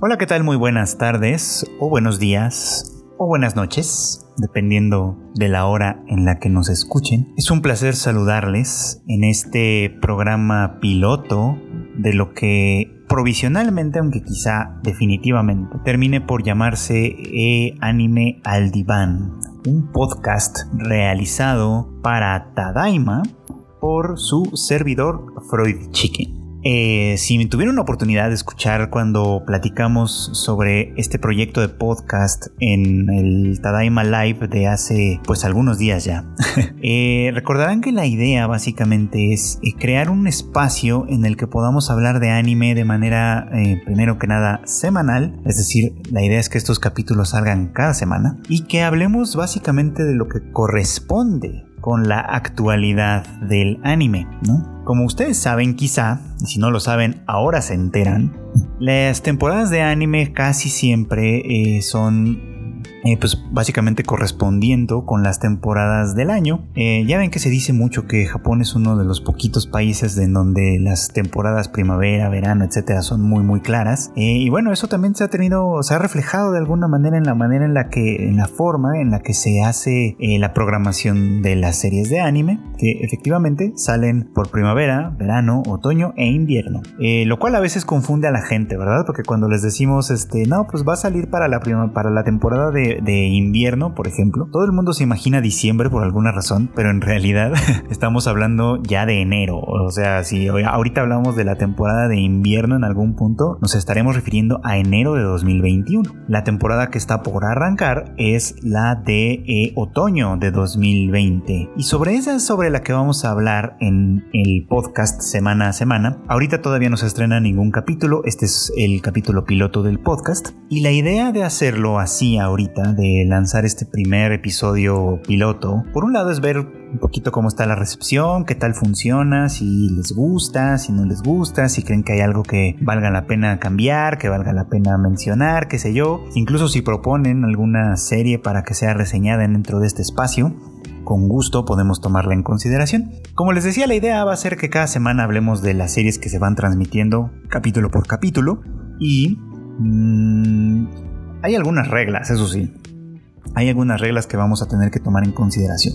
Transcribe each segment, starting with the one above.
Hola, ¿qué tal? Muy buenas tardes o buenos días o buenas noches, dependiendo de la hora en la que nos escuchen. Es un placer saludarles en este programa piloto de lo que provisionalmente, aunque quizá definitivamente, termine por llamarse e Anime al Diván, un podcast realizado para Tadaima por su servidor Freud Chicken. Eh, si tuvieron la oportunidad de escuchar cuando platicamos sobre este proyecto de podcast en el Tadaima Live de hace pues algunos días ya, eh, recordarán que la idea básicamente es eh, crear un espacio en el que podamos hablar de anime de manera primero que nada semanal, es decir, la idea es que estos capítulos salgan cada semana y que hablemos básicamente de lo que corresponde con la actualidad del anime. Como ustedes saben quizá, y si no lo saben, ahora se enteran, las temporadas de anime casi siempre eh, son eh, pues básicamente correspondiendo con las temporadas del año. Eh, ya ven que se dice mucho que Japón es uno de los poquitos países en donde las temporadas primavera, verano, etcétera son muy muy claras. Eh, y bueno, eso también se ha tenido, se ha reflejado de alguna manera en la manera en la que, en la forma en la que se hace la programación de las series de anime, que efectivamente salen por primavera, verano, otoño e invierno. lo cual a veces confunde a la gente, ¿verdad? Porque cuando les decimos, este, no, pues va a salir para la, para la temporada de de, invierno, por ejemplo, todo el mundo se imagina diciembre por alguna razón, pero en realidad estamos hablando ya de enero. O sea, si ahorita hablamos de la temporada de invierno en algún punto, nos estaremos refiriendo a enero de 2021. La temporada que está por arrancar es la de eh, otoño de 2020. Y sobre esa es sobre la que vamos a hablar en el podcast semana a semana. Ahorita todavía no se estrena ningún capítulo, este es el capítulo piloto del podcast. Y la idea de hacerlo así ahorita de lanzar este primer episodio piloto, por un lado es ver un poquito cómo está la recepción, qué tal funciona, si les gusta, si no les gusta, si creen que hay algo que valga la pena cambiar, que valga la pena mencionar, qué sé yo. Incluso si proponen alguna serie para que sea reseñada dentro de este espacio, con gusto podemos tomarla en consideración. Como les decía, la idea va a ser que cada semana hablemos de las series que se van transmitiendo capítulo por capítulo y mm, hay algunas reglas, eso sí. Hay algunas reglas que vamos a tener que tomar en consideración.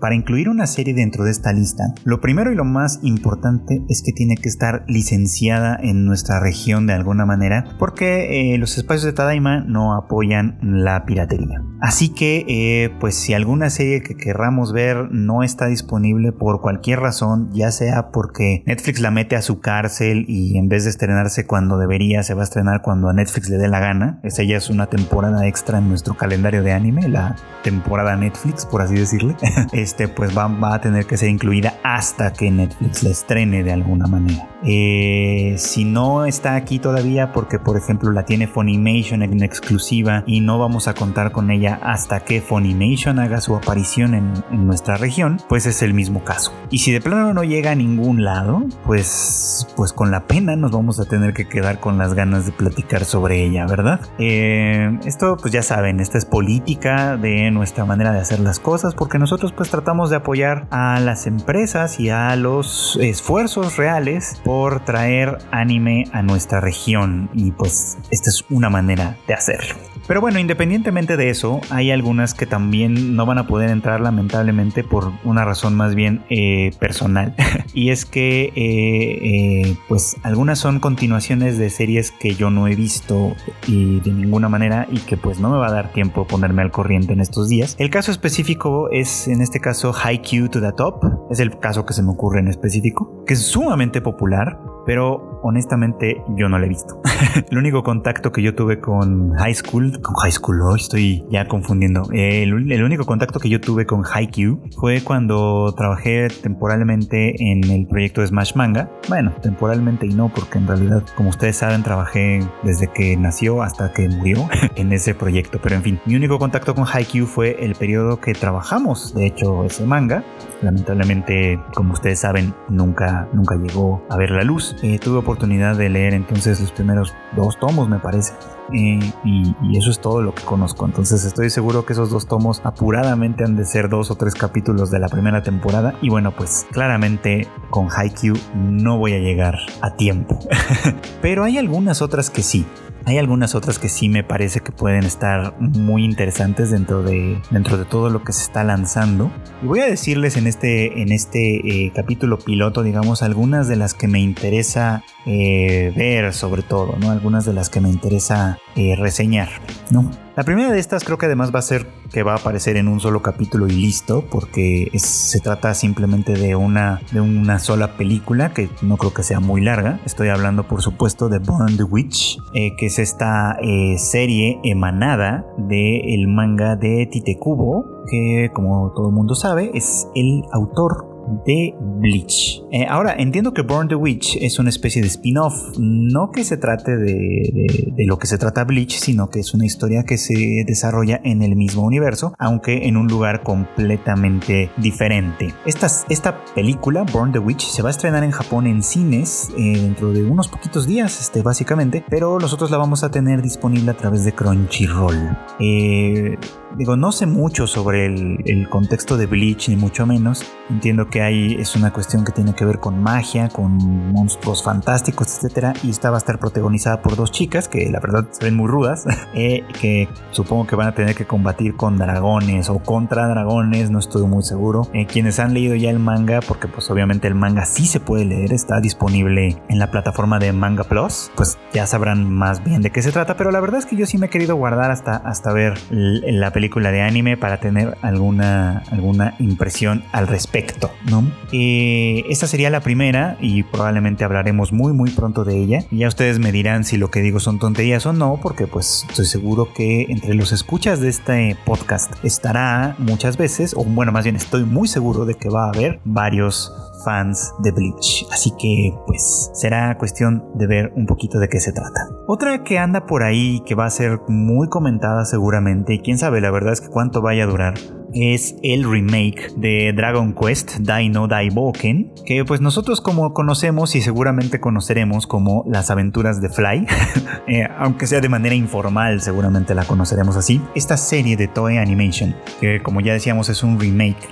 Para incluir una serie dentro de esta lista, lo primero y lo más importante es que tiene que estar licenciada en nuestra región de alguna manera, porque eh, los espacios de Tadaima no apoyan la piratería. Así que, eh, pues si alguna serie que querramos ver no está disponible por cualquier razón, ya sea porque Netflix la mete a su cárcel y en vez de estrenarse cuando debería, se va a estrenar cuando a Netflix le dé la gana, esa ya es una temporada extra en nuestro calendario de anime, la temporada Netflix, por así decirle. este, pues va, a tener que ser incluida hasta que Netflix la estrene de alguna manera. Eh, si no está aquí todavía porque por ejemplo la tiene Funimation en exclusiva y no vamos a contar con ella hasta que Funimation haga su aparición en, nuestra región, pues es el mismo caso. Y si de plano no llega a ningún lado, pues, pues con la pena nos vamos a tener que quedar con las ganas de platicar sobre ella, ¿verdad? Eh, esto pues ya saben, esta es política de nuestra manera de hacer las cosas porque nosotros pues tratamos de apoyar a las empresas y a los esfuerzos reales por traer anime a nuestra región y pues esta es una manera de hacerlo. Pero bueno, independientemente de eso, hay algunas que también no van a poder entrar lamentablemente por una razón más bien eh, personal. y es que eh, eh, pues algunas son continuaciones de series que yo no he visto y de ninguna manera y que pues no me va a dar tiempo ponerme al corriente en estos días. El caso específico es en este caso Haikyuu to the Top. Es el caso que se me ocurre en específico, que es sumamente popular pero honestamente yo no la he visto. el único contacto que yo tuve con High School, con High School, hoy estoy ya confundiendo. El, único contacto que yo tuve con Haikyuu fue cuando trabajé temporalmente en el proyecto de Smash Manga. Bueno, temporalmente y no, porque en realidad, como ustedes saben, trabajé desde que nació hasta que murió en ese proyecto. Pero en fin, mi único contacto con Haikyuu fue el periodo que trabajamos, de hecho, ese manga. Lamentablemente, como ustedes saben, nunca, nunca llegó a ver la luz. Eh, tuve oportunidad de leer entonces los primeros dos tomos, me parece. Eh, y, eso es todo lo que conozco. Entonces estoy seguro que esos dos tomos apuradamente han de ser dos o tres capítulos de la primera temporada. Y bueno, pues claramente con Haikyuu no voy a llegar a tiempo. Pero hay algunas otras que sí. Hay algunas otras que sí me parece que pueden estar muy interesantes dentro de, dentro de todo lo que se está lanzando. Y voy a decirles en este, en este eh, capítulo piloto, digamos, algunas de las que me interesa eh, ver sobre todo, ¿no? Algunas de las que me interesa eh, reseñar, ¿no? La primera de estas creo que además va a ser que va a aparecer en un solo capítulo y listo, porque se trata simplemente de una, de una sola película que no creo que sea muy larga. Estoy hablando por supuesto de Burn the Witch, eh, que es esta serie emanada del manga de Tite Kubo, que como todo el mundo sabe es el autor de Bleach. Eh, ahora, entiendo que Born the Witch es una especie de spin-off, no que se trate de, lo que se trata Bleach, sino que es una historia que se desarrolla en el mismo universo, aunque en un lugar completamente diferente. Esta, esta película, Born the Witch, se va a estrenar en Japón en cines eh, dentro de unos poquitos días, este, básicamente, pero nosotros la vamos a tener disponible a través de Crunchyroll. Eh, digo, no sé mucho sobre el, contexto de Bleach, ni mucho menos. Entiendo que hay es una cuestión que tiene que ver con magia, con monstruos fantásticos, etcétera, y esta va a estar protagonizada por dos chicas que la verdad se ven muy rudas, eh, que supongo que van a tener que combatir con dragones o contra dragones, no estoy muy seguro. Eh, quienes han leído ya el manga, porque pues obviamente el manga sí se puede leer, está disponible en la plataforma de Manga Plus, pues ya sabrán más bien de qué se trata, pero la verdad es que yo sí me he querido guardar hasta, hasta ver la película de anime para tener alguna, alguna impresión al respecto. ¿no? Esta sería la primera y probablemente hablaremos muy muy pronto de ella. Y ya ustedes me dirán si lo que digo son tonterías o no, porque pues estoy seguro que entre los escuchas de este podcast estará muchas veces, o bueno, más bien estoy muy seguro de que va a haber varios fans de Bleach. Así que pues será cuestión de ver un poquito de qué se trata. Otra que anda por ahí que va a ser muy comentada seguramente y quién sabe la verdad es que cuánto vaya a durar es el remake de Dragon Quest Dino Daiboken, que pues nosotros como conocemos y seguramente conoceremos como las aventuras de Fly, eh, aunque sea de manera informal seguramente la conoceremos así, esta serie de Toei Animation, que como ya decíamos es un remake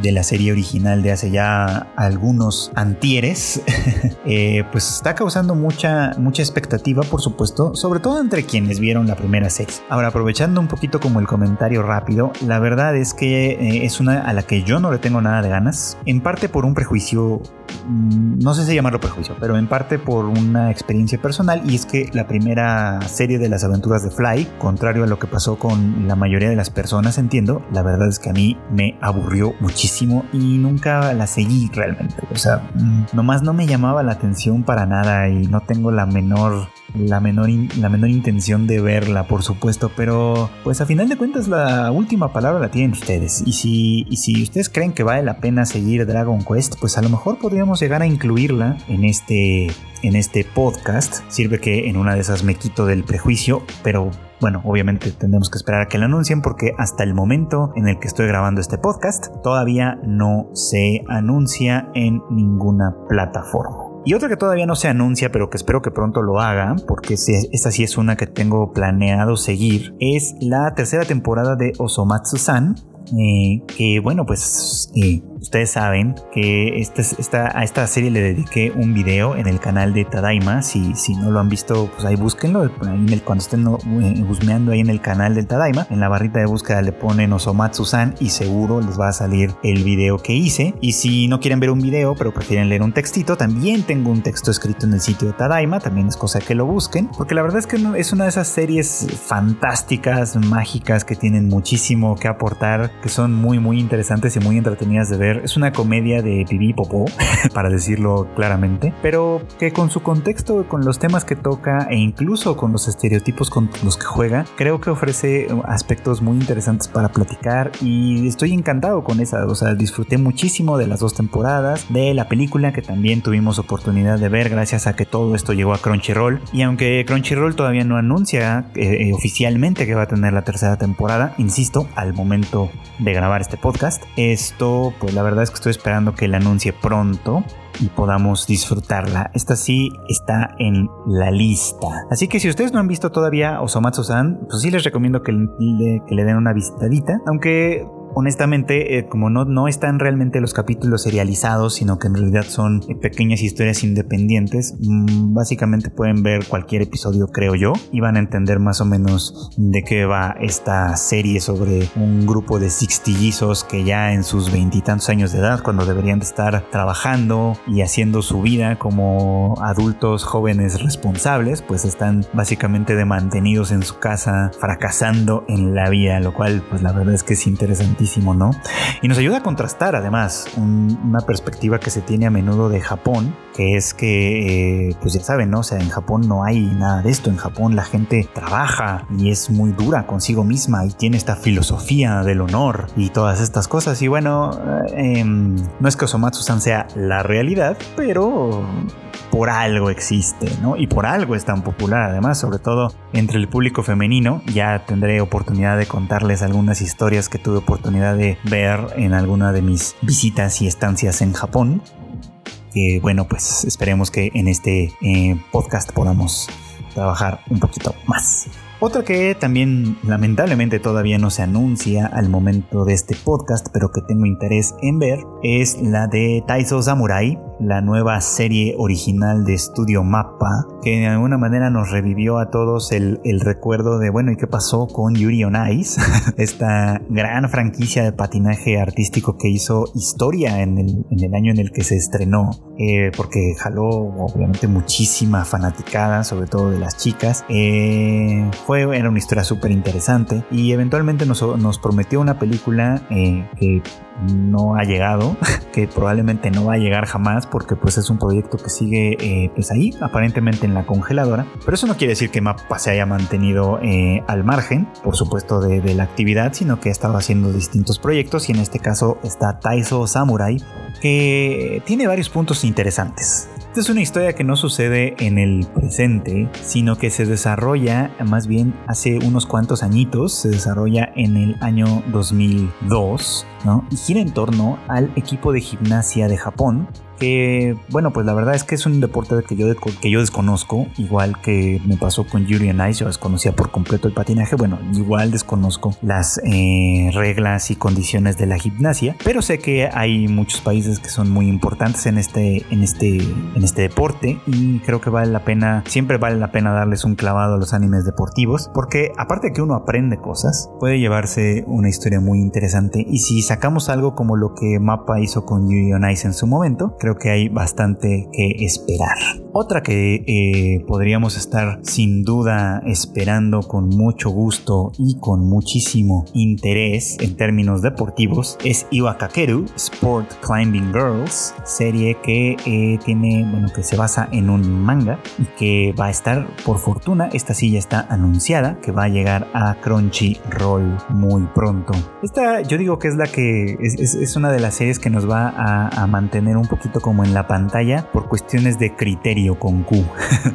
de la serie original de hace ya algunos antieres, eh, pues está causando mucha, mucha expectativa, por supuesto, sobre todo entre quienes vieron la primera serie. Ahora, aprovechando un poquito como el comentario rápido, la verdad es que eh, es una a la que yo no le tengo nada de ganas, en parte por un prejuicio Mm, no sé si llamarlo prejuicio, pero en parte por una experiencia personal y es que la primera serie de las aventuras de Fly, contrario a lo que pasó con la mayoría de las personas, entiendo, la verdad es que a mí me aburrió muchísimo y nunca la seguí realmente. O sea, mm, nomás no me llamaba la atención para nada y no tengo la menor la menor, la menor intención de verla, por supuesto, pero pues a final de cuentas la última palabra la tienen ustedes. Y si, y si ustedes creen que vale la pena seguir Dragon Quest, pues a lo mejor podríamos llegar a incluirla en este, en este podcast. Sirve que en una de esas me quito del prejuicio, pero bueno, obviamente tendremos que esperar a que la anuncien porque hasta el momento en el que estoy grabando este podcast todavía no se anuncia en ninguna plataforma. Y otra que todavía no se anuncia, pero que espero que pronto lo haga, porque esta sí es una que tengo planeado seguir, es la tercera temporada de Osomatsu-san, eh, que bueno, pues eh, ustedes saben que este esta, a esta serie le dediqué un video en el canal de Tadaima. Si, si no lo han visto, pues ahí búsquenlo. cuando estén busmeando ahí en el canal del Tadaima, en la barrita de búsqueda le ponen Osomatsu-san y seguro les va a salir el video que hice. Y si no quieren ver un video, pero prefieren leer un textito, también tengo un texto escrito en el sitio de Tadaima. También es cosa que lo busquen, porque la verdad es que es una de esas series fantásticas, mágicas, que tienen muchísimo que aportar, que son muy, muy interesantes y muy entretenidas de ver es una comedia de pipí popó, para decirlo claramente, pero que con su contexto, con los temas que toca e incluso con los estereotipos con los que juega, creo que ofrece aspectos muy interesantes para platicar y estoy encantado con esa, o sea, disfruté muchísimo de las dos temporadas, de la película que también tuvimos oportunidad de ver gracias a que todo esto llegó a Crunchyroll y aunque Crunchyroll todavía no anuncia eh, eh, oficialmente que va a tener la tercera temporada, insisto, al momento de grabar este podcast, esto pues la la verdad es que estoy esperando que la anuncie pronto y podamos disfrutarla. Esta sí está en la lista. Así que si ustedes no han visto todavía Osomatsu-san, pues sí les recomiendo que le, que le den una visitadita. Aunque honestamente, eh, como no, no están realmente los capítulos serializados, sino que en realidad son eh, pequeñas historias independientes, mm, básicamente pueden ver cualquier episodio, creo yo, y van a entender más o menos de qué va esta serie sobre un grupo de sixtillizos que ya en sus veintitantos años de edad, cuando deberían de estar trabajando y haciendo su vida como adultos jóvenes responsables, pues están básicamente de mantenidos en su casa, fracasando en la vida, lo cual pues la verdad es que es Y nos ayuda a contrastar además una perspectiva que se tiene a menudo de Japón, que es que, eh, pues ya saben, ¿no? O sea, en Japón no hay nada de esto, en Japón la gente trabaja y es muy dura consigo misma y tiene esta filosofía del honor y todas estas cosas. Y bueno, em, no es que Osomatsu-san sea la realidad, pero por algo existe, ¿no? Y por algo es tan popular, además, sobre todo entre el público femenino. Ya tendré oportunidad de contarles algunas historias que tuve oportunidad de ver en alguna de mis visitas y estancias en Japón. Que bueno, pues esperemos que en este eh, podcast podamos trabajar un poquito más. Otra que también lamentablemente todavía no se anuncia al momento de este podcast, pero que tengo interés en ver, es la de Taiso Samurai, la nueva serie original de Studio Mappa, que de alguna manera nos revivió a todos el, recuerdo de, bueno, ¿y qué pasó con Yuri on Ice? Esta gran franquicia de patinaje artístico que hizo historia en el, año en el que se estrenó, eh, porque jaló obviamente muchísima fanaticada, sobre todo de las chicas. Eh, era una historia súper interesante y eventualmente nos, prometió una película eh, que no ha llegado, que probablemente no va a llegar jamás porque pues es un proyecto que sigue eh, pues ahí aparentemente en la congeladora, pero eso no quiere decir que Mappa se haya mantenido eh, al margen, por supuesto, de, de, la actividad, sino que ha estado haciendo distintos proyectos y en este caso está Taiso Samurai, que tiene varios puntos interesantes. Esta es una historia que no sucede en el presente, sino que se desarrolla más bien hace unos cuantos añitos, se desarrolla en el año 2002, ¿no? Y gira en torno al equipo de gimnasia de Japón, que, bueno, pues la verdad es que es un deporte que yo, que yo desconozco, igual que me pasó con Yuri and Ice, yo desconocía por completo el patinaje, bueno, igual desconozco las eh, reglas y condiciones de la gimnasia, pero sé que hay muchos países que son muy importantes en este, en este, en este deporte y creo que vale la pena, siempre vale la pena darles un clavado a los animes deportivos, porque aparte de que uno aprende cosas, puede llevarse una historia muy interesante y si sacamos algo como lo que Mappa hizo con Yuri on Ice en su momento, creo que hay bastante que esperar. Otra que eh, podríamos estar sin duda esperando con mucho gusto y con muchísimo interés en términos deportivos es Iwakakeru Sport Climbing Girls, serie que eh, tiene, bueno, que se basa en un manga y que va a estar, por fortuna, esta silla está anunciada, que va a llegar a Crunchyroll muy pronto. Esta yo digo que es la que es, una de las series que nos va a, a mantener un poquito como en la pantalla por cuestiones de criterio con Q.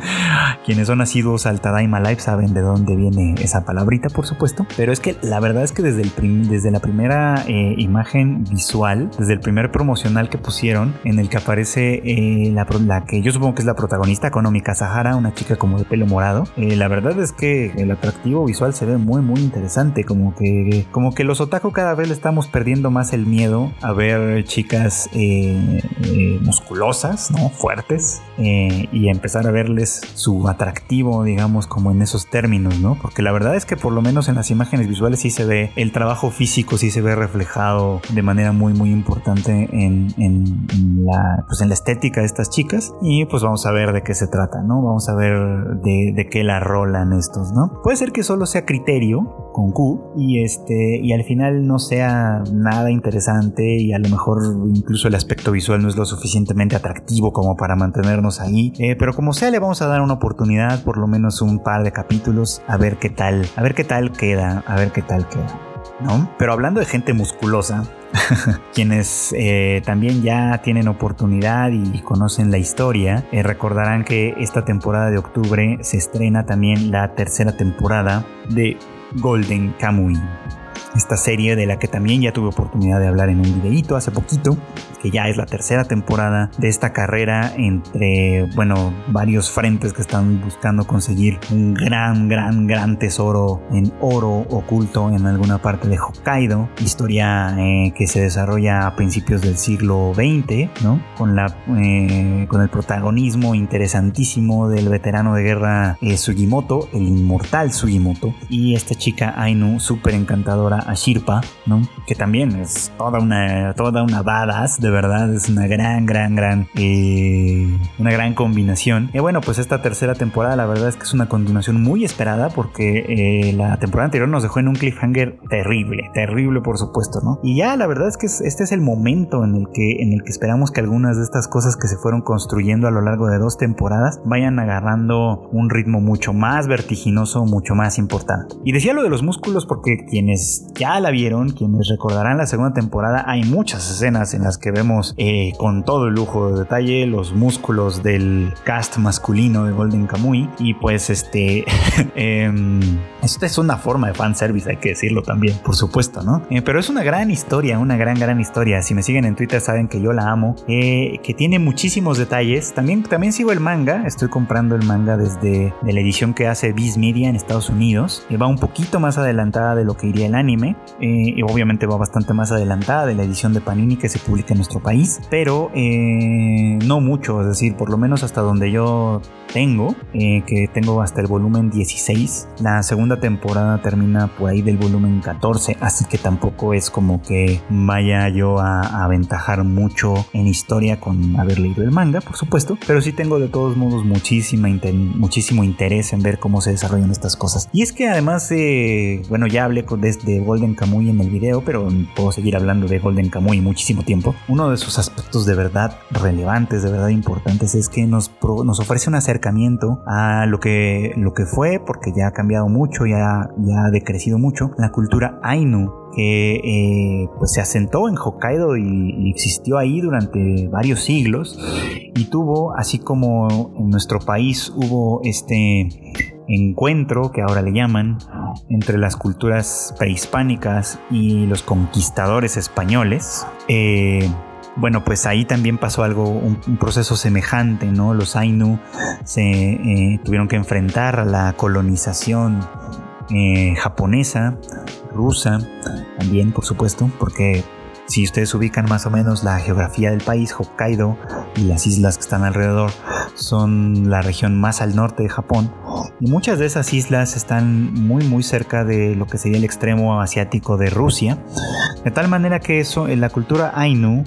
Quienes son nacidos al Tadaima Live saben de dónde viene esa palabrita, por supuesto. Pero es que la verdad es que desde, el desde la primera eh, imagen visual, desde el primer promocional que pusieron, en el que aparece eh, la, que yo supongo que es la protagonista, Konomi Sahara, una chica como de pelo morado, eh, la verdad es que el atractivo visual se ve muy, muy interesante. Como que, como que los otaku cada vez le estamos perdiendo más el miedo a ver chicas musculosas, ¿no? Fuertes, y empezar a verles su atractivo, digamos, como en esos términos, ¿no? Porque la verdad es que por lo menos en las imágenes visuales sí se ve el trabajo físico, sí se ve reflejado de manera muy, muy importante en, la, pues en la estética de estas chicas. Y pues vamos a ver de qué se trata, ¿no? Vamos a ver de, de qué la rolan estos, ¿no? Puede ser que solo sea criterio, con Q y este y al final no sea nada interesante y a lo mejor incluso el aspecto visual no es lo suficientemente atractivo como para mantenernos ahí eh, pero como sea le vamos a dar una oportunidad por lo menos un par de capítulos a ver qué tal a ver qué tal queda a ver qué tal queda ¿no? Pero hablando de gente musculosa, quienes eh, también ya tienen oportunidad y conocen la historia, eh, recordarán que esta temporada de octubre se estrena también la tercera temporada de Golden Kamuy. Esta serie de la que también ya tuve oportunidad de hablar en un videíto hace poquito que ya es la tercera temporada de esta carrera entre, bueno, varios frentes que están buscando conseguir un gran, gran, gran tesoro en oro oculto en alguna parte de Hokkaido. Historia eh, que se desarrolla a principios del siglo XX, ¿no? Con, la, eh, con el protagonismo interesantísimo del veterano de guerra eh, Sugimoto, el inmortal Sugimoto, y esta chica Ainu, súper encantadora, Ashirpa, ¿no? Que también es toda una, toda una badass, de verdad, es una gran, gran, gran, una gran combinación. Y bueno, pues esta tercera temporada, la verdad es que es una continuación muy esperada porque la temporada anterior nos dejó en un cliffhanger terrible, terrible por supuesto, ¿no? Y ya la verdad es que este es el momento en el que en el que esperamos que algunas de estas cosas que se fueron construyendo a lo largo de dos temporadas vayan agarrando un ritmo mucho más vertiginoso, mucho más importante. Y decía lo de los músculos porque quienes ya la vieron, quienes recordarán la segunda temporada, hay muchas escenas en las que vemos eh, con todo el lujo de detalle los músculos del cast masculino de Golden Kamuy y pues este eh, esto es una forma de fanservice, hay que decirlo también, por supuesto, ¿no? Eh, pero es una gran historia, una gran, gran historia. Si me siguen en Twitter saben que yo la amo, eh, que tiene muchísimos detalles. También, también sigo el manga, estoy comprando el manga desde de la edición que hace Viz Media en Estados Unidos. Va un poquito más adelantada de lo que iría el anime, y obviamente va bastante más adelantada de la edición de Panini que se publica en nuestro país, pero no mucho, es decir, por lo menos hasta donde yo tengo, que tengo hasta el volumen 16. La segunda temporada termina por ahí del volumen 14, así que tampoco es como que vaya yo a, aventajar mucho en historia con haber leído el manga, por supuesto, pero sí tengo de todos modos muchísima muchísimo interés en ver cómo se desarrollan estas cosas. Y es que además, eh, bueno, ya hablé con, de, Golden Kamuy en el video, pero puedo seguir hablando de Golden Kamuy muchísimo tiempo. Uno de sus aspectos de verdad relevantes, de verdad importantes, es que nos, nos ofrece un acercamiento a lo que, lo que fue, porque ya ha cambiado mucho, ya ya, ha decrecido mucho, la cultura Ainu, que eh, pues se asentó en Hokkaido y, existió ahí durante varios siglos y tuvo, así como en nuestro país hubo este encuentro que ahora le llaman entre las culturas prehispánicas y los conquistadores españoles. Eh, bueno, pues ahí también pasó algo, un, proceso semejante, ¿no? Los Ainu se eh, tuvieron que enfrentar a la colonización eh, japonesa, rusa, también por supuesto, porque si ustedes ubican más o menos la geografía del país, Hokkaido y las islas que están alrededor son la región más al norte de Japón y muchas de esas islas están muy muy cerca de lo que sería el extremo asiático de Rusia, de tal manera que eso, en la cultura Ainu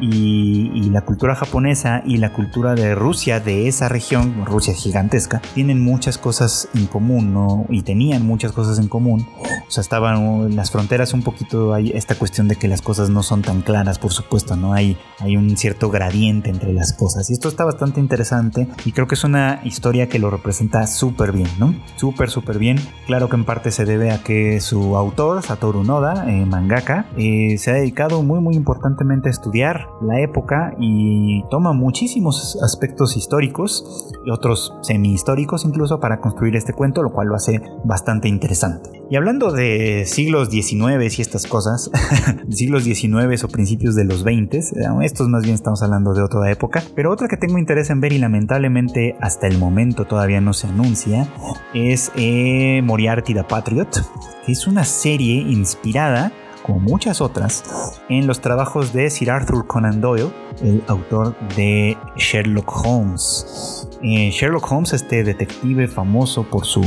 y, la cultura japonesa y la cultura de Rusia de esa región, Rusia gigantesca, tienen muchas cosas en común, ¿no? Y tenían muchas cosas en común. O sea, estaban las fronteras un poquito, hay esta cuestión de que las cosas no son tan claras, por supuesto, ¿no? Hay, hay un cierto gradiente entre las cosas. Y esto está bastante interesante y creo que es una historia que lo representa súper bien, ¿no? Súper, súper bien. Claro que en parte se debe a que su autor, Satoru Noda, eh, mangaka, eh, se ha dedicado muy, muy importantemente a estudiar la época y toma muchísimos aspectos históricos y otros semi-históricos incluso para construir este cuento, lo cual lo hace bastante interesante. Y hablando de siglos XIX y estas cosas, siglos XIX o principios de los 20, eh, estos más bien estamos hablando de otra época, pero otra que tengo interés en ver y lamentablemente hasta el momento todavía no se anuncia es eh, Moriarty the Patriot, que es una serie inspirada como muchas otras, en los trabajos de Sir Arthur Conan Doyle, el autor de Sherlock Holmes. Eh, Sherlock Holmes, este detective famoso por su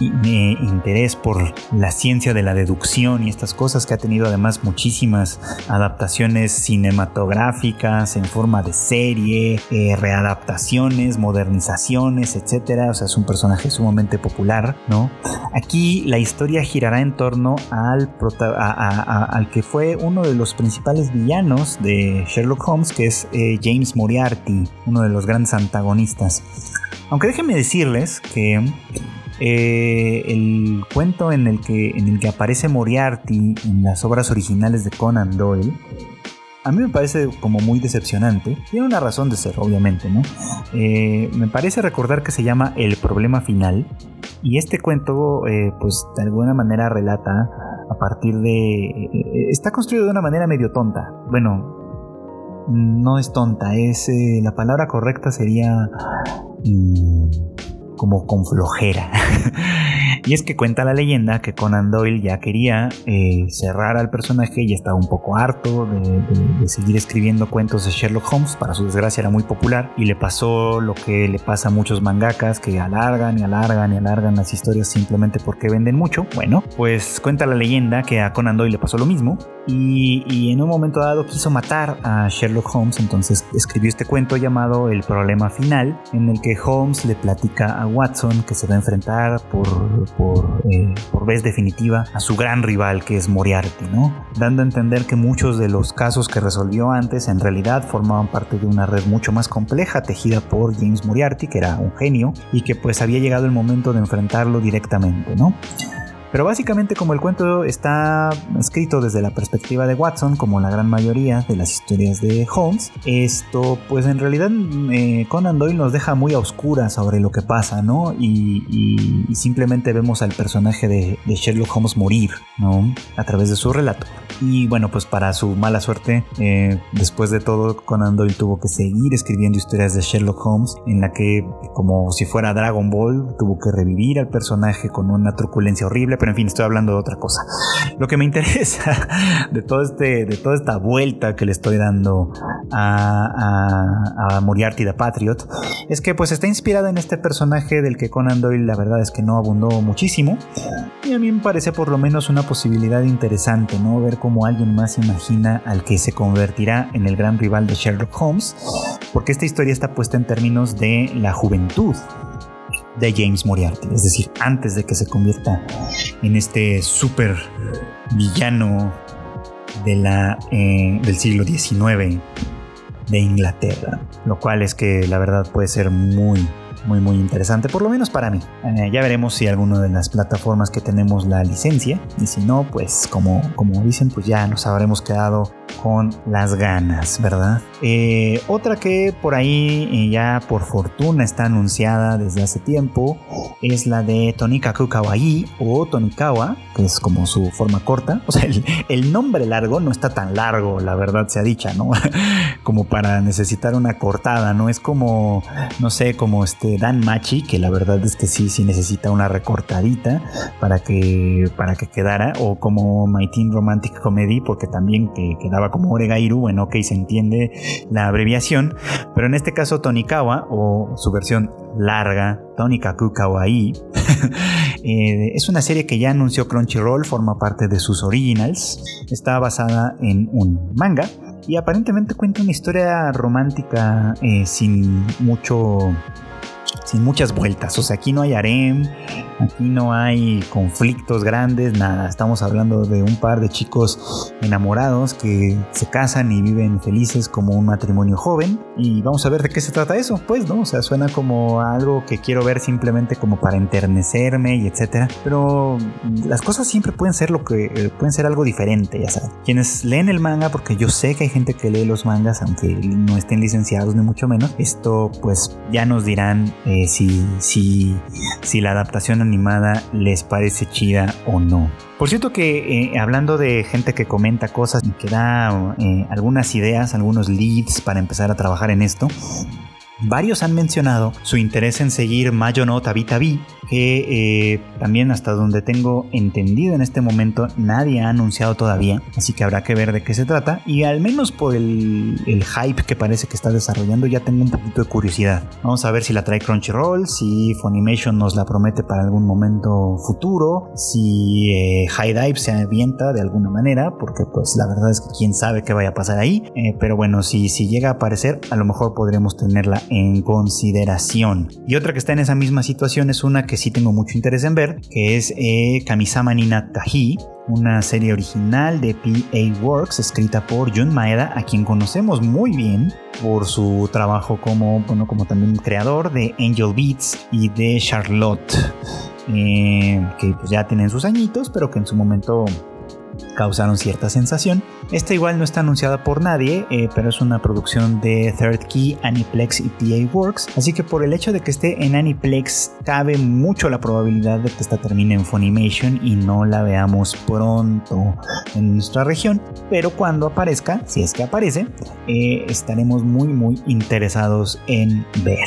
interés por la ciencia de la deducción y estas cosas que ha tenido además muchísimas adaptaciones cinematográficas en forma de serie, eh, readaptaciones, modernizaciones, etcétera. O sea, es un personaje sumamente popular, ¿no? Aquí la historia girará en torno al, al que fue uno de los principales villanos de Sherlock Holmes, que es eh, James Moriarty, uno de los grandes antagonistas. Aunque déjenme decirles que eh, el cuento en el, que, en el que aparece Moriarty en las obras originales de Conan Doyle, a mí me parece como muy decepcionante. Tiene una razón de ser, obviamente, ¿no? Eh, me parece recordar que se llama El problema final. Y este cuento, eh, pues de alguna manera relata a partir de... está construido de una manera medio tonta. Bueno, no es tonta, es eh, la palabra correcta sería mm, como con flojera. y es que cuenta la leyenda que Conan Doyle ya quería eh, cerrar al personaje y estaba un poco harto de, seguir escribiendo cuentos de Sherlock Holmes. Para su desgracia era muy popular y le pasó lo que le pasa a muchos mangakas que alargan y alargan y alargan las historias simplemente porque venden mucho. Bueno, pues cuenta la leyenda que a Conan Doyle le pasó lo mismo y, en un momento dado quiso matar a Sherlock Holmes. Entonces escribió este cuento llamado El problema final en el que Holmes le platica a Watson que se va a enfrentar por, por, eh, por, vez definitiva a su gran rival que es Moriarty, ¿no? Dando a entender que muchos de los casos que resolvió antes en realidad formaban parte de una red mucho más compleja tejida por James Moriarty, que era un genio, y que pues había llegado el momento de enfrentarlo directamente, ¿no? Pero básicamente como el cuento está escrito desde la perspectiva de Watson, como la gran mayoría de las historias de Holmes, esto pues en realidad eh, Conan Doyle nos deja muy a oscuras sobre lo que pasa, ¿no? Y, simplemente vemos al personaje de, Sherlock Holmes morir, ¿no? A través de su relato. Y bueno, pues para su mala suerte, eh, después de todo, Conan Doyle tuvo que seguir escribiendo historias de Sherlock Holmes, en la que, como si fuera Dragon Ball, tuvo que revivir al personaje con una truculencia horrible pero en fin, estoy hablando de otra cosa. Lo que me interesa de, todo este, de toda esta vuelta que le estoy dando a, a, Moriarty the Patriot es que pues está inspirada en este personaje del que Conan Doyle la verdad es que no abundó muchísimo y a mí me parece por lo menos una posibilidad interesante, ¿no? Ver cómo alguien más imagina al que se convertirá en el gran rival de Sherlock Holmes, porque esta historia está puesta en términos de la juventud de James Moriarty, es decir, antes de que se convierta en este super villano de la, eh, del siglo XIX de Inglaterra, lo cual es que la verdad puede ser muy, muy muy interesante, por lo menos para mí. Eh, ya veremos si alguna de las plataformas que tenemos la licencia y si no, pues como, como dicen, pues ya nos habremos quedado con las ganas, ¿verdad? Eh, otra que por ahí eh, ya por fortuna está anunciada desde hace tiempo es la de Tonikaku Kawaii o Tonikawa, que es como su forma corta. O sea, el, nombre largo no está tan largo, la verdad sea dicha, ¿no? como para necesitar una cortada, ¿no? Es como, no sé, como este Dan Machi, que la verdad es que sí, sí necesita una recortadita para que, para que quedara, o como My Teen Romantic Comedy, porque también que quedaba como Oregairu, bueno, ok, se entiende la abreviación, pero en este caso Tonikawa, o su versión larga, Tonikaku Kawaii, eh, es una serie que ya anunció Crunchyroll, forma parte de sus originals, está basada en un manga, y aparentemente cuenta una historia romántica eh, sin mucho sin muchas vueltas. O sea, aquí no hay harem, aquí no hay conflictos grandes, nada. Estamos hablando de un par de chicos enamorados que se casan y viven felices como un matrimonio joven. Y vamos a ver de qué se trata eso, pues, ¿no? O sea, suena como algo que quiero ver simplemente como para enternecerme y etcétera. Pero las cosas siempre pueden ser lo que eh, pueden ser algo diferente, ya saben. Quienes leen el manga, porque yo sé que hay gente que lee los mangas, aunque no estén licenciados ni mucho menos, esto pues ya nos dirán. Eh, si, si, si, la adaptación animada les parece chida o no. Por cierto que eh, hablando de gente que comenta cosas y que da eh, algunas ideas, algunos leads para empezar a trabajar en esto, Varios han mencionado su interés en seguir Mayo no que eh, también hasta donde tengo entendido en este momento nadie ha anunciado todavía, así que habrá que ver de qué se trata y al menos por el, hype que parece que está desarrollando ya tengo un poquito de curiosidad. Vamos a ver si la trae Crunchyroll, si Funimation nos la promete para algún momento futuro, si eh, High Dive se avienta de alguna manera, porque pues la verdad es que quién sabe qué vaya a pasar ahí, eh, pero bueno, si, si llega a aparecer a lo mejor podremos tenerla en consideración. Y otra que está en esa misma situación es una que sí tengo mucho interés en ver, que es eh, Kamisama Nina Tahi, una serie original de PA Works escrita por Jun Maeda, a quien conocemos muy bien por su trabajo como, bueno, como también creador de Angel Beats y de Charlotte, eh, que pues ya tienen sus añitos, pero que en su momento causaron cierta sensación. Esta igual no está anunciada por nadie, eh, pero es una producción de Third Key, Aniplex y PA Works, así que por el hecho de que esté en Aniplex cabe mucho la probabilidad de que esta termine en Funimation y no la veamos pronto en nuestra región, pero cuando aparezca, si es que aparece, eh, estaremos muy muy interesados en ver.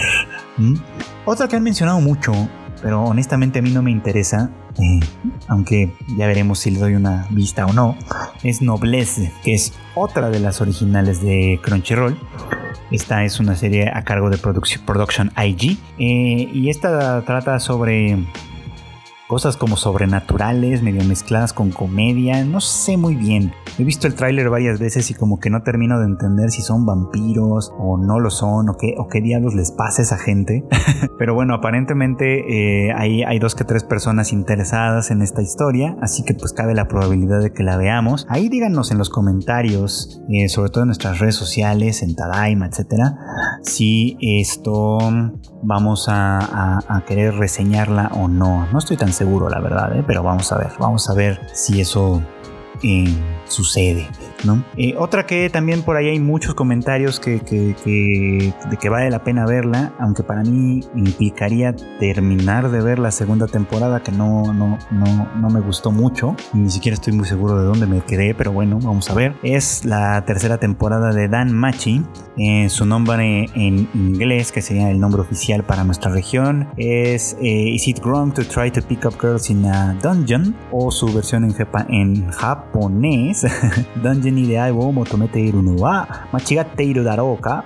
Otra que han mencionado mucho pero honestamente a mí no me interesa, eh, aunque ya veremos si le doy una vista o no, es Noblesse, que es otra de las originales de Crunchyroll. Esta es una serie a cargo de Production IG eh, y esta trata sobre cosas como sobrenaturales, medio mezcladas con comedia, no sé muy bien. He visto el tráiler varias veces y como que no termino de entender si son vampiros o no lo son o qué, o qué diablos les pasa a esa gente. Pero bueno, aparentemente eh, hay, dos que tres personas interesadas en esta historia, así que pues cabe la probabilidad de que la veamos. Ahí díganos en los comentarios, eh, sobre todo en nuestras redes sociales, en Tadaima, etcétera, si esto vamos a, querer reseñarla o no. No estoy tan seguro, la verdad, ¿eh? pero vamos a ver, vamos a ver si eso sucede. ¿no? Eh, otra que también por ahí hay muchos comentarios que, de que vale la pena verla, aunque para mí implicaría terminar de ver la segunda temporada que no, no, no, me gustó mucho, ni siquiera estoy muy seguro de dónde me quedé, pero bueno, vamos a ver. Es la tercera temporada de Dan Machi, eh, su nombre en inglés, que sería el nombre oficial para nuestra región, es eh, Is It Wrong to Try to Pick Up Girls in a Dungeon? o su versión en, en ポネス男女に出会いを求めているのは間違っているだろうか？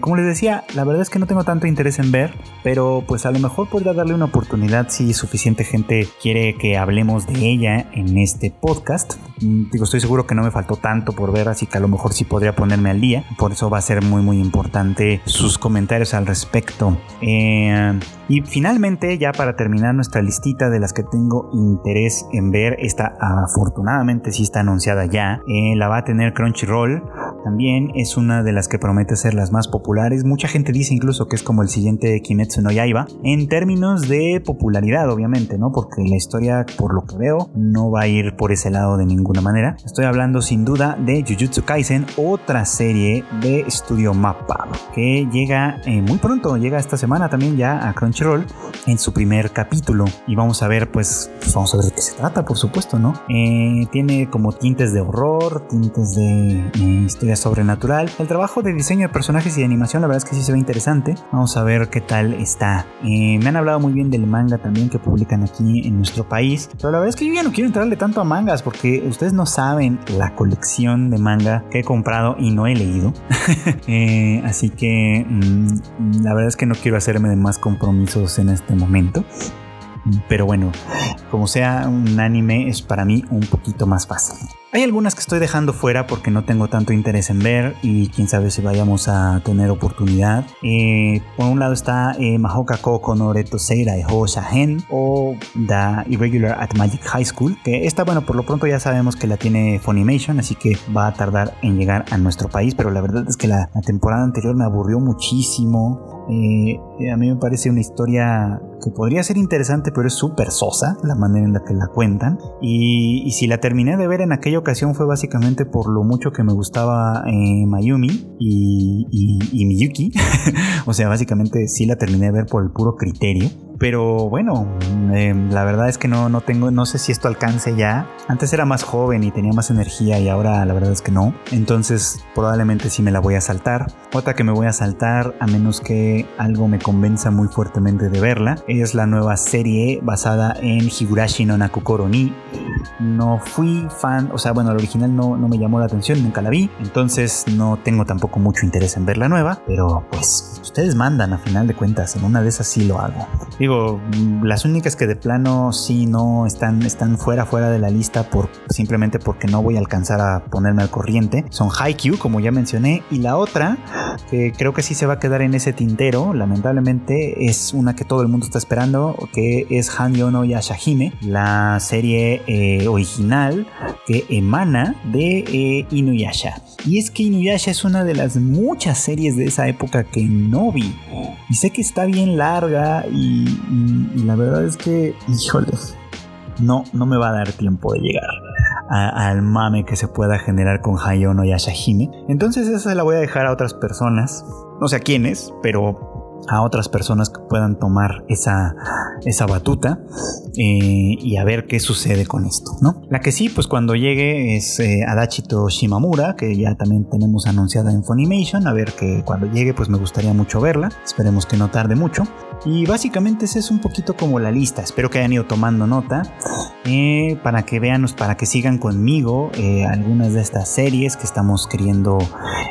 Como les decía, la verdad es que no tengo tanto interés en ver, pero pues a lo mejor podría darle una oportunidad si suficiente gente quiere que hablemos de ella en este podcast. Mm, digo, estoy seguro que no me faltó tanto por ver, así que a lo mejor sí podría ponerme al día. Por eso va a ser muy muy importante sus comentarios al respecto. Eh, y finalmente, ya para terminar nuestra listita de las que tengo interés en ver, esta afortunadamente sí está anunciada ya. Eh, la va a tener Crunchyroll. También es una de las que promete ser las más populares. Mucha gente dice incluso que es como el siguiente Kimetsu no Yaiba. En términos de popularidad, obviamente, ¿no? Porque la historia, por lo que veo, no va a ir por ese lado de ninguna manera. Estoy hablando sin duda de Jujutsu Kaisen, otra serie de estudio Mappa, que llega eh, muy pronto, llega esta semana también ya a Crunchyroll en su primer capítulo. Y vamos a ver, pues, pues vamos a ver de qué se trata, por supuesto, ¿no? Eh, tiene como tintes de horror, tintes de eh, historia sobrenatural. El trabajo de diseño de personajes y de animación, la verdad es que sí se ve interesante. Vamos a ver qué tal está. Eh, me han hablado muy bien del manga también que publican aquí en nuestro país. Pero la verdad es que yo ya no quiero entrarle tanto a mangas porque ustedes no saben la colección de manga que he comprado y no he leído. Eh, así que mm, la verdad es que no quiero hacerme de más compromisos en este momento. Pero bueno, como sea un anime es para mí un poquito más fácil. Hay algunas que estoy dejando fuera porque no tengo tanto interés en ver y quién sabe si vayamos a tener oportunidad. Eh, por un lado está eh, Mahoka Koko no Reto Seira Ho Shahen o The Irregular at Magic High School, que esta, bueno, por lo pronto ya sabemos que la tiene Funimation, así que va a tardar en llegar a nuestro país, pero la verdad es que la, temporada anterior me aburrió muchísimo. Eh, a mí me parece una historia que podría ser interesante, pero es súper sosa la manera en la que la cuentan. Y, y si la terminé de ver en aquello ocasión fue básicamente por lo mucho que me gustaba eh, Mayumi y, y Miyuki. o sea, básicamente sí la terminé de ver por el puro criterio. Pero bueno, em, la verdad es que no, no tengo, no sé si esto alcance ya. Antes era más joven y tenía más energía y ahora la verdad es que no. Entonces probablemente sí me la voy a saltar. Otra que me voy a saltar, a menos que algo me convenza muy fuertemente de verla, es la nueva serie basada en Higurashi no Nakukoro ni. No fui fan, o sea, bueno, la original no, no me llamó la atención, nunca la vi. Entonces no tengo tampoco mucho interés en ver la nueva. Pero pues ustedes mandan a final de cuentas. En una de esas sí lo hago las únicas que de plano sí no están, están fuera, fuera de la lista por, simplemente porque no voy a alcanzar a ponerme al corriente son Haikyuu, como ya mencioné, y la otra, que creo que sí se va a quedar en ese tintero, lamentablemente, es una que todo el mundo está esperando, que es Han Yono Yashahime, la serie eh, original que emana de eh, Inuyasha. Y es que Inuyasha es una de las muchas series de esa época que no vi. Y sé que está bien larga y y, la verdad es que, híjole, no, no me va a dar tiempo de llegar al mame que se pueda generar con Hayono y Ashahime. Entonces esa la voy a dejar a otras personas. No sé a quiénes, pero a otras personas que puedan tomar esa, esa batuta eh, y a ver qué sucede con esto, ¿no? La que sí, pues cuando llegue es eh, Adachito Shimamura, que ya también tenemos anunciada en Funimation, a ver que cuando llegue pues me gustaría mucho verla, esperemos que no tarde mucho. Y básicamente ese es un poquito como la lista. Espero que hayan ido tomando nota eh, para que vean, para que sigan conmigo eh, algunas de estas series que estamos queriendo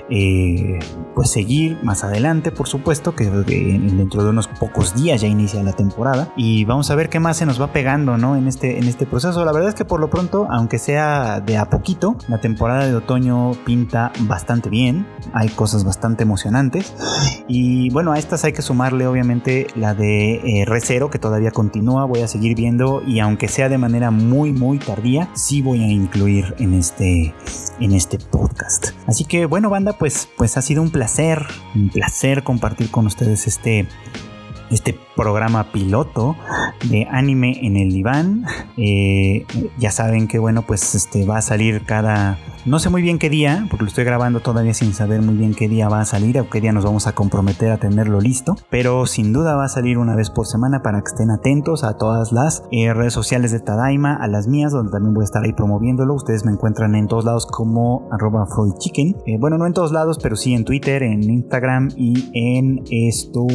eh, pues seguir más adelante, por supuesto, que dentro de unos pocos días ya inicia la temporada y vamos a ver qué más se nos va pegando, ¿no? En este en este proceso. La verdad es que por lo pronto, aunque sea de a poquito, la temporada de otoño pinta bastante bien. Hay cosas bastante emocionantes y bueno a estas hay que sumarle obviamente la de eh, Recero, que todavía continúa, voy a seguir viendo y aunque sea de manera muy muy tardía, sí voy a incluir en este, en este podcast. Así que bueno banda, pues, pues ha sido un placer, un placer compartir con ustedes este este programa piloto de anime en el diván. Eh, ya saben que bueno, pues este va a salir cada no sé muy bien qué día, porque lo estoy grabando todavía sin saber muy bien qué día va a salir o qué día nos vamos a comprometer a tenerlo listo. Pero sin duda va a salir una vez por semana para que estén atentos a todas las eh, redes sociales de Tadaima, a las mías, donde también voy a estar ahí promoviéndolo. Ustedes me encuentran en todos lados como arroba Chicken. Eh, bueno, no en todos lados, pero sí en Twitter, en Instagram y en esto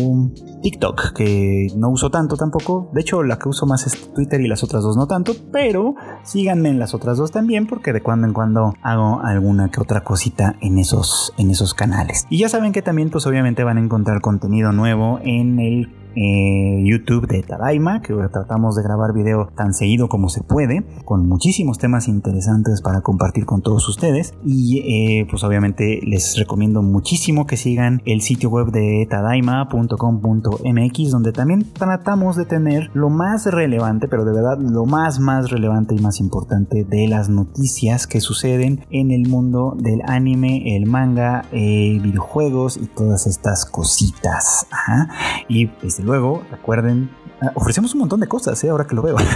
TikTok, que no uso tanto tampoco. De hecho, la que uso más es Twitter y las otras dos no tanto, pero síganme en las otras dos también, porque de cuando en cuando hago alguna que otra cosita en esos, en esos canales. Y ya saben que también pues obviamente van a encontrar contenido nuevo en el eh, YouTube de Tadaima, que tratamos de grabar video tan seguido como se puede, con muchísimos temas interesantes para compartir con todos ustedes. Y eh, pues obviamente les recomiendo muchísimo que sigan el sitio web de tadaima.com.mx, donde también tratamos de tener lo más relevante, pero de verdad lo más más relevante y más importante de las noticias que suceden en el mundo del anime, el manga, eh, videojuegos y todas estas cositas. Y este, luego, recuerden ofrecemos un montón de cosas, ¿eh? ahora que lo veo.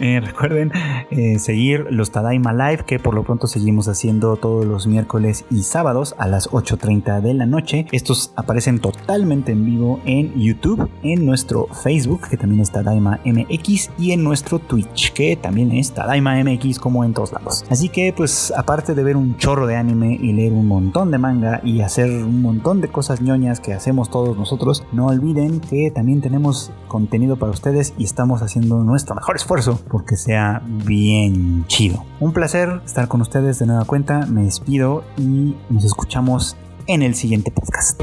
Eh, recuerden eh, seguir los Tadaima Live, que por lo pronto seguimos haciendo todos los miércoles y sábados a las 8.30 de la noche. Estos aparecen totalmente en vivo en YouTube, en nuestro Facebook, que también es Tadaima MX, y en nuestro Twitch, que también es Tadaima MX, como en todos lados. Así que, pues, aparte de ver un chorro de anime y leer un montón de manga y hacer un montón de cosas ñoñas que hacemos todos nosotros, no olviden que también tenemos para ustedes y estamos haciendo nuestro mejor esfuerzo porque sea bien chido. Un placer estar con ustedes de nueva cuenta, me despido y nos escuchamos en el siguiente podcast.